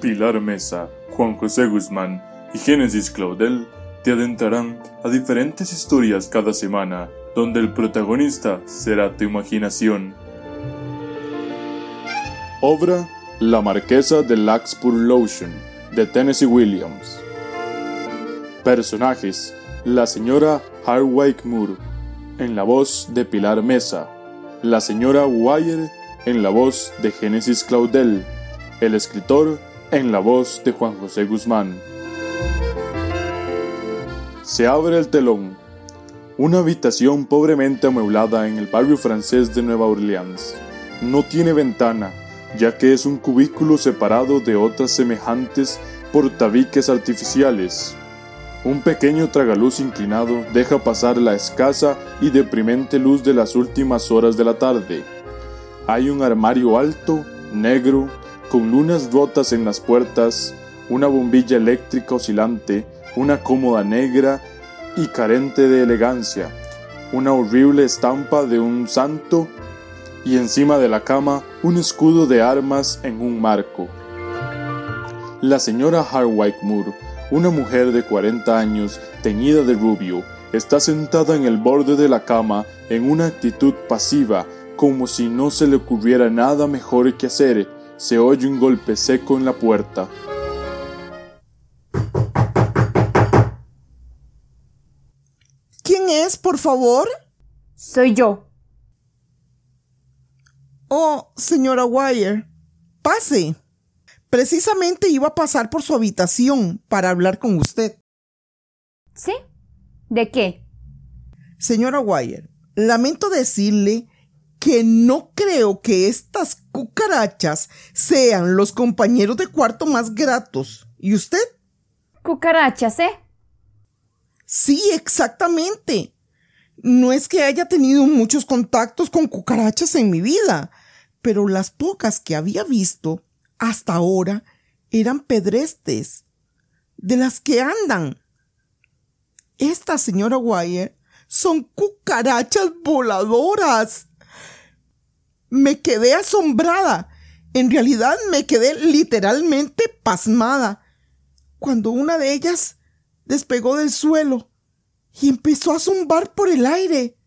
Pilar Mesa, Juan José Guzmán y Génesis Claudel te adentrarán a diferentes historias cada semana, donde el protagonista será tu imaginación. Obra La Marquesa de Laxpur Lotion de Tennessee Williams. Personajes: La señora Hardwick Moore, en la voz de Pilar Mesa, la señora Wire en la voz de Génesis Claudel, el escritor en la voz de Juan José Guzmán. Se abre el telón. Una habitación pobremente amueblada en el barrio francés de Nueva Orleans. No tiene ventana, ya que es un cubículo separado de otras semejantes por tabiques artificiales. Un pequeño tragaluz inclinado deja pasar la escasa y deprimente luz de las últimas horas de la tarde. Hay un armario alto, negro, con lunas rotas en las puertas, una bombilla eléctrica oscilante, una cómoda negra y carente de elegancia, una horrible estampa de un santo y encima de la cama un escudo de armas en un marco. La señora Hardwick Moore, una mujer de 40 años, teñida de rubio, está sentada en el borde de la cama en una actitud pasiva, como si no se le ocurriera nada mejor que hacer. Se oye un golpe seco en la puerta. ¿Quién es, por favor? Soy yo. Oh, señora Wire, pase. Precisamente iba a pasar por su habitación para hablar con usted. ¿Sí? ¿De qué? Señora Wire, lamento decirle que no creo que estas cucarachas sean los compañeros de cuarto más gratos. ¿Y usted? Cucarachas, ¿eh? Sí, exactamente. No es que haya tenido muchos contactos con cucarachas en mi vida, pero las pocas que había visto hasta ahora eran pedrestes, de las que andan. Esta señora Wire son cucarachas voladoras. Me quedé asombrada. En realidad me quedé literalmente pasmada cuando una de ellas despegó del suelo y empezó a zumbar por el aire,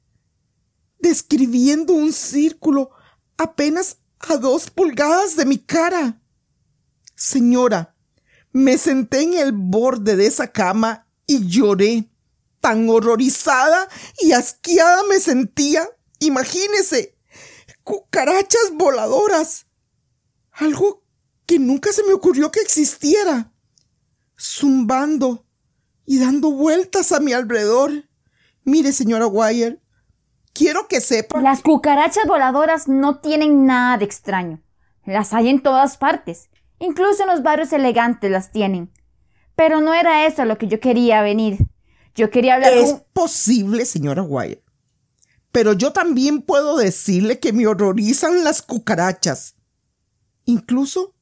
describiendo un círculo apenas a dos pulgadas de mi cara. Señora, me senté en el borde de esa cama y lloré. Tan horrorizada y asqueada me sentía. Imagínese, cucarachas voladoras. Algo que nunca se me ocurrió que existiera. Zumbando y dando vueltas a mi alrededor. Mire, señora Wire, quiero que sepa. Las cucarachas voladoras no tienen nada de extraño. Las hay en todas partes. Incluso en los barrios elegantes las tienen. Pero no era eso a lo que yo quería venir. Yo quería hablar Es posible, señora Wire. Pero yo también puedo decirle que me horrorizan las cucarachas. Incluso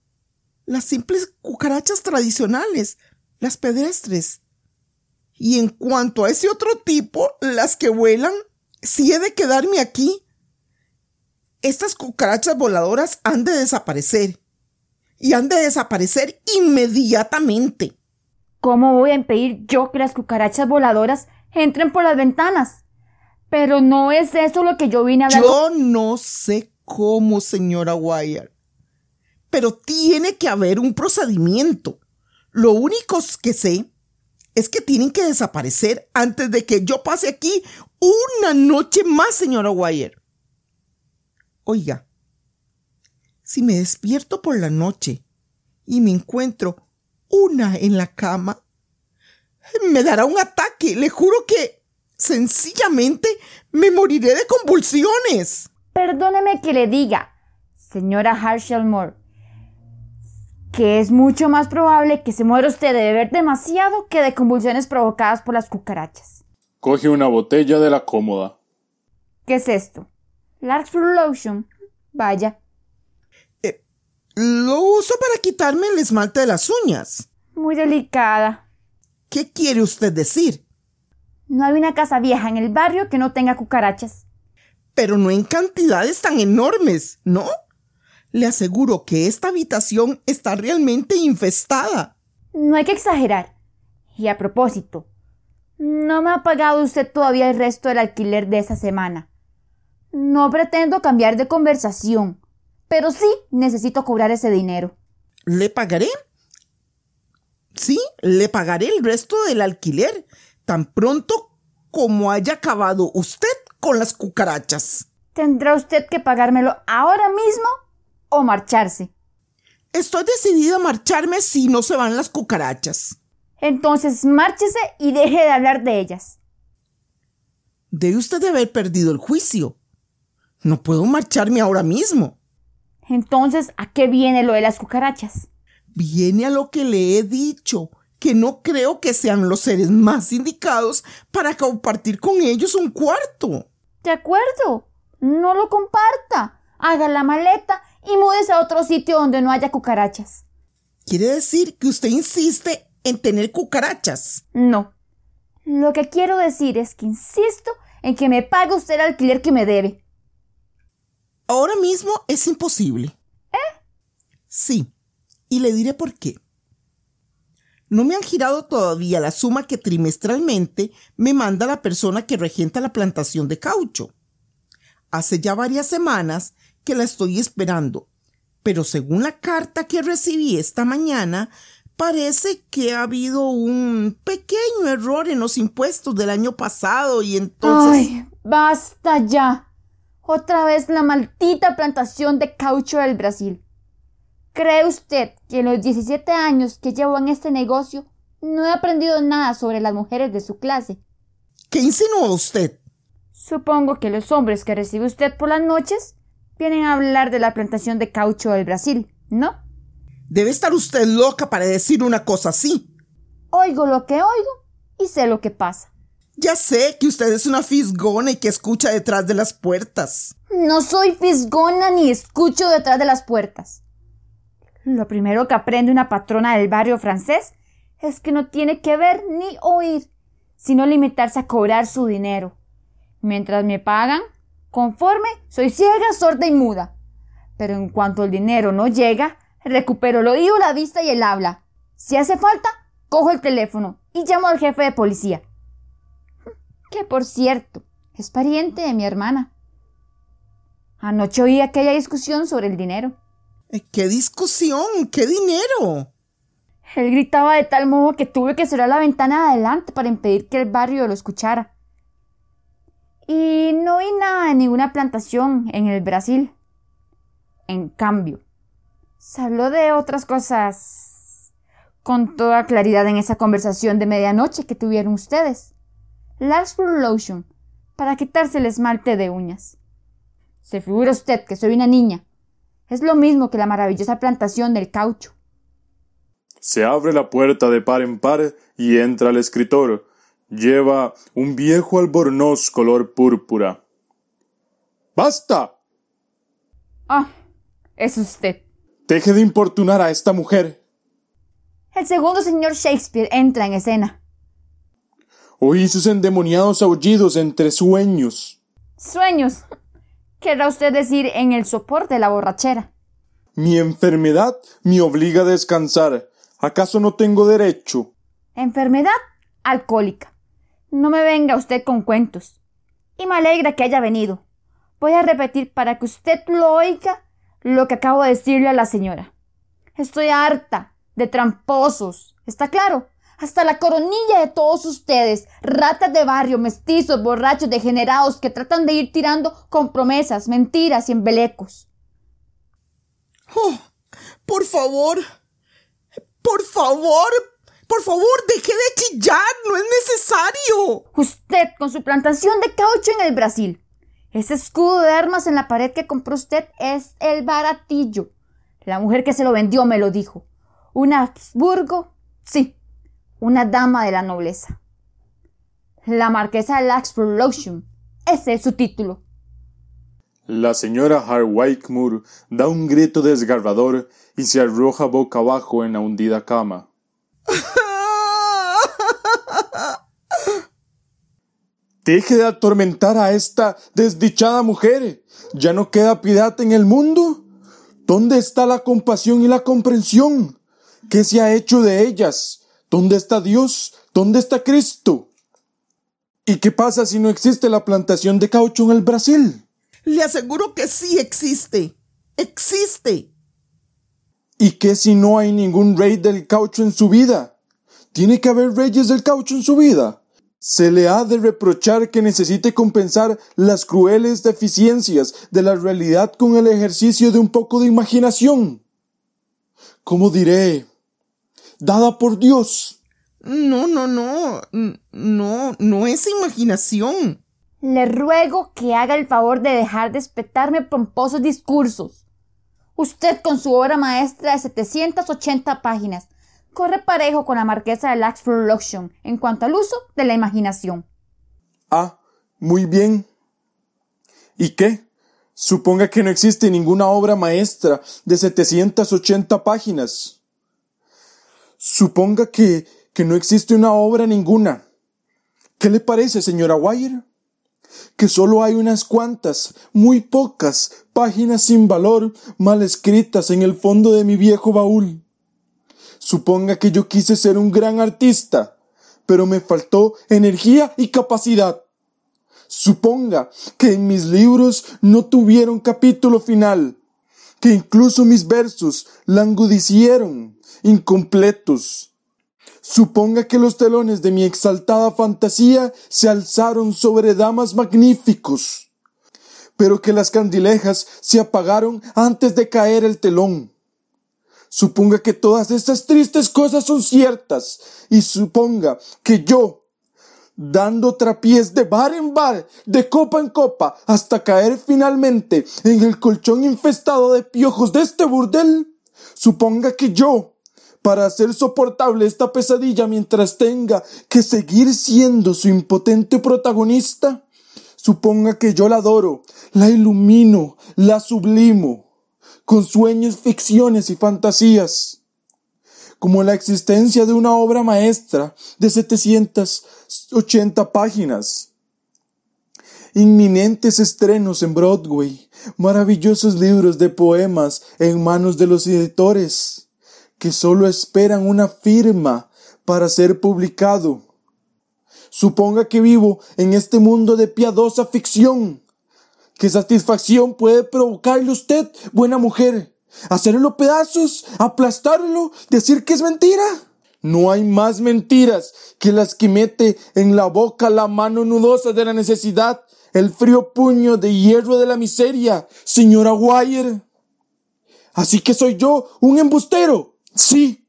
las simples cucarachas tradicionales, las pedestres. Y en cuanto a ese otro tipo, las que vuelan, si he de quedarme aquí. Estas cucarachas voladoras han de desaparecer. Y han de desaparecer inmediatamente. ¿Cómo voy a impedir yo que las cucarachas voladoras entren por las ventanas? Pero no es eso lo que yo vine a hablar. Yo no sé cómo, señora Wire. Pero tiene que haber un procedimiento. Lo único que sé es que tienen que desaparecer antes de que yo pase aquí una noche más, señora Wire. Oiga, si me despierto por la noche y me encuentro una en la cama, me dará un ataque. Le juro que sencillamente me moriré de convulsiones. Perdóneme que le diga, señora Harshall Moore, que es mucho más probable que se muera usted de beber demasiado que de convulsiones provocadas por las cucarachas. Coge una botella de la cómoda. ¿Qué es esto? Larkspur Lotion. Vaya. Eh, lo uso para quitarme el esmalte de las uñas. Muy delicada. ¿Qué quiere usted decir? No hay una casa vieja en el barrio que no tenga cucarachas. Pero no en cantidades tan enormes, ¿no? Le aseguro que esta habitación está realmente infestada. No hay que exagerar. Y a propósito, no me ha pagado usted todavía el resto del alquiler de esta semana. No pretendo cambiar de conversación, pero sí necesito cobrar ese dinero. ¿Le pagaré? Sí, le pagaré el resto del alquiler, tan pronto como haya acabado usted con las cucarachas. ¿Tendrá usted que pagármelo ahora mismo o marcharse? Estoy decidida a marcharme si no se van las cucarachas. Entonces márchese y deje de hablar de ellas. Debe usted de haber perdido el juicio. No puedo marcharme ahora mismo. Entonces, ¿a qué viene lo de las cucarachas? Viene a lo que le he dicho, que no creo que sean los seres más indicados para compartir con ellos un cuarto. De acuerdo. No lo comparta. Haga la maleta y múdese a otro sitio donde no haya cucarachas. ¿Quiere decir que usted insiste en tener cucarachas? No. Lo que quiero decir es que insisto en que me pague usted el alquiler que me debe. Ahora mismo es imposible. ¿Eh? Sí, y le diré por qué. No me han girado todavía la suma que trimestralmente me manda la persona que regenta la plantación de caucho. Hace ya varias semanas que la estoy esperando, pero según la carta que recibí esta mañana, parece que ha habido un pequeño error en los impuestos del año pasado y entonces... ¡Ay! ¡Basta ya! Otra vez la maldita plantación de caucho del Brasil. ¿Cree usted que en los 17 años que llevo en este negocio no he aprendido nada sobre las mujeres de su clase? ¿Qué insinúa usted? Supongo que los hombres que recibe usted por las noches vienen a hablar de la plantación de caucho del Brasil, ¿no? Debe estar usted loca para decir una cosa así. Oigo lo que oigo y sé lo que pasa. Ya sé que usted es una fisgona y que escucha detrás de las puertas. No soy fisgona ni escucho detrás de las puertas. Lo primero que aprende una patrona del barrio francés es que no tiene que ver ni oír, sino limitarse a cobrar su dinero. Mientras me pagan, conforme, soy ciega, sorda y muda. Pero en cuanto el dinero no llega, recupero el oído, la vista y el habla. Si hace falta, cojo el teléfono y llamo al jefe de policía que por cierto es pariente de mi hermana. Anoche oí aquella discusión sobre el dinero. Eh, ¿Qué discusión? ¿Qué dinero? Él gritaba de tal modo que tuve que cerrar la ventana de adelante para impedir que el barrio lo escuchara. Y no oí nada de ninguna plantación en el Brasil. En cambio, se habló de otras cosas con toda claridad en esa conversación de medianoche que tuvieron ustedes. Larkspur Lotion para quitarse el esmalte de uñas. Se figura usted que soy una niña. Es lo mismo que la maravillosa plantación del caucho. Se abre la puerta de par en par y entra el escritor. Lleva un viejo albornoz color púrpura. ¡Basta! Ah, es usted. Deje de importunar a esta mujer. El segundo señor Shakespeare entra en escena. Oí sus endemoniados aullidos entre sueños. Sueños. Querrá usted decir en el sopor de la borrachera. Mi enfermedad me obliga a descansar. ¿Acaso no tengo derecho? Enfermedad alcohólica. No me venga usted con cuentos. Y me alegra que haya venido. Voy a repetir para que usted lo oiga lo que acabo de decirle a la señora. Estoy harta de tramposos. ¿Está claro? Hasta la coronilla de todos ustedes, ratas de barrio, mestizos, borrachos, degenerados que tratan de ir tirando con promesas, mentiras y embelecos. Oh, por favor, por favor, por favor, deje de chillar, no es necesario. Usted con su plantación de caucho en el Brasil. Ese escudo de armas en la pared que compró usted es el baratillo. La mujer que se lo vendió me lo dijo. Un Habsburgo, sí, una dama de la nobleza. La marquesa de Laxford Ese es su título. La señora Moore da un grito desgarrador y se arroja boca abajo en la hundida cama. Deje de atormentar a esta desdichada mujer. ¿Ya no queda piedad en el mundo? ¿Dónde está la compasión y la comprensión? ¿Qué se ha hecho de ellas? ¿Dónde está Dios? ¿Dónde está Cristo? ¿Y qué pasa si no existe la plantación de caucho en el Brasil? Le aseguro que sí existe. Existe. ¿Y qué si no hay ningún rey del caucho en su vida? ¿Tiene que haber reyes del caucho en su vida? Se le ha de reprochar que necesite compensar las crueles deficiencias de la realidad con el ejercicio de un poco de imaginación. ¿Cómo diré? Dada por Dios. No, no, no. No, no es imaginación. Le ruego que haga el favor de dejar de espetarme pomposos discursos. Usted con su obra maestra de 780 páginas corre parejo con la marquesa de Lax Production en cuanto al uso de la imaginación. Ah, muy bien. ¿Y qué? Suponga que no existe ninguna obra maestra de 780 páginas. Suponga que, que no existe una obra ninguna. ¿Qué le parece, señora Wire? que solo hay unas cuantas, muy pocas, páginas sin valor mal escritas en el fondo de mi viejo baúl. Suponga que yo quise ser un gran artista, pero me faltó energía y capacidad. Suponga que en mis libros no tuvieron capítulo final, que incluso mis versos langudicieron, incompletos, Suponga que los telones de mi exaltada fantasía se alzaron sobre damas magníficos, pero que las candilejas se apagaron antes de caer el telón. Suponga que todas estas tristes cosas son ciertas, y suponga que yo, dando trapiés de bar en bar, de copa en copa, hasta caer finalmente en el colchón infestado de piojos de este burdel, suponga que yo, para hacer soportable esta pesadilla mientras tenga que seguir siendo su impotente protagonista, suponga que yo la adoro, la ilumino, la sublimo, con sueños, ficciones y fantasías, como la existencia de una obra maestra de 780 páginas, inminentes estrenos en Broadway, maravillosos libros de poemas en manos de los editores, que solo esperan una firma para ser publicado. Suponga que vivo en este mundo de piadosa ficción. ¿Qué satisfacción puede provocarle usted, buena mujer? ¿Hacerlo pedazos? ¿Aplastarlo? ¿Decir que es mentira? No hay más mentiras que las que mete en la boca la mano nudosa de la necesidad, el frío puño de hierro de la miseria, señora Wire. Así que soy yo un embustero. Sí,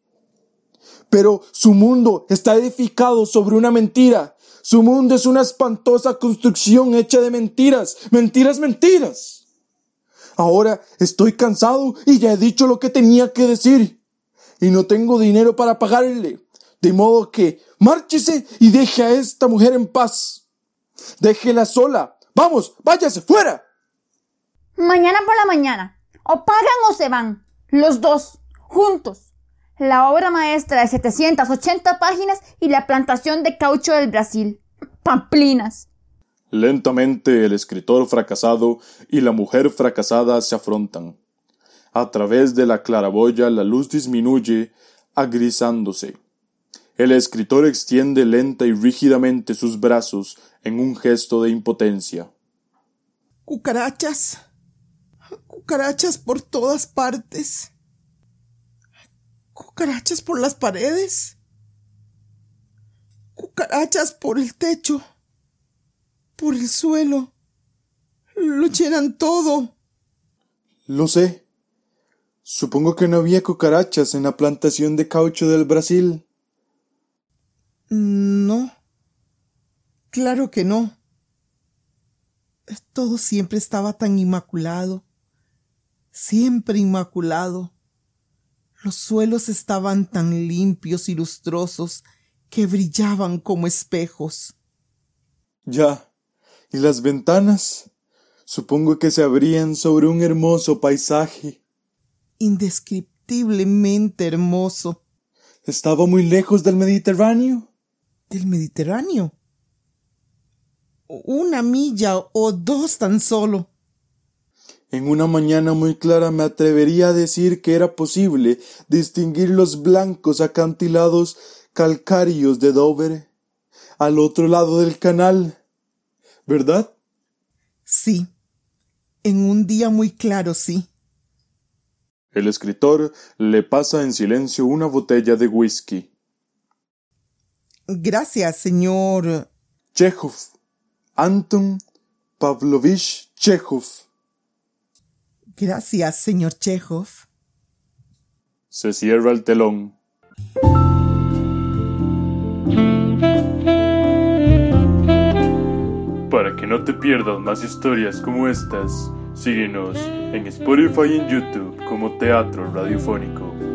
pero su mundo está edificado sobre una mentira. Su mundo es una espantosa construcción hecha de mentiras, mentiras, mentiras. Ahora estoy cansado y ya he dicho lo que tenía que decir. Y no tengo dinero para pagarle. De modo que márchese y deje a esta mujer en paz. Déjela sola. Vamos, váyase fuera. Mañana por la mañana. O pagan o se van. Los dos. Juntos la obra maestra de 780 páginas y la plantación de caucho del Brasil. Pamplinas. Lentamente el escritor fracasado y la mujer fracasada se afrontan. A través de la claraboya la luz disminuye, agrisándose. El escritor extiende lenta y rígidamente sus brazos en un gesto de impotencia. Cucarachas. Cucarachas por todas partes cucarachas por las paredes, cucarachas por el techo, por el suelo. Lo llenan todo. Lo sé. Supongo que no había cucarachas en la plantación de caucho del Brasil. No. Claro que no. Todo siempre estaba tan inmaculado. Siempre inmaculado. Los suelos estaban tan limpios y lustrosos que brillaban como espejos. Ya. ¿Y las ventanas? Supongo que se abrían sobre un hermoso paisaje. Indescriptiblemente hermoso. ¿Estaba muy lejos del Mediterráneo? ¿Del Mediterráneo? Una milla o dos tan solo. En una mañana muy clara me atrevería a decir que era posible distinguir los blancos acantilados calcáreos de Dover al otro lado del canal. ¿Verdad? Sí. En un día muy claro, sí. El escritor le pasa en silencio una botella de whisky. Gracias, señor. Chekhov. Anton Pavlovich Chekhov. Gracias, señor Chekhov. Se cierra el telón. No te pierdas más historias como estas, síguenos en Spotify y en YouTube como Teatro Radiofónico.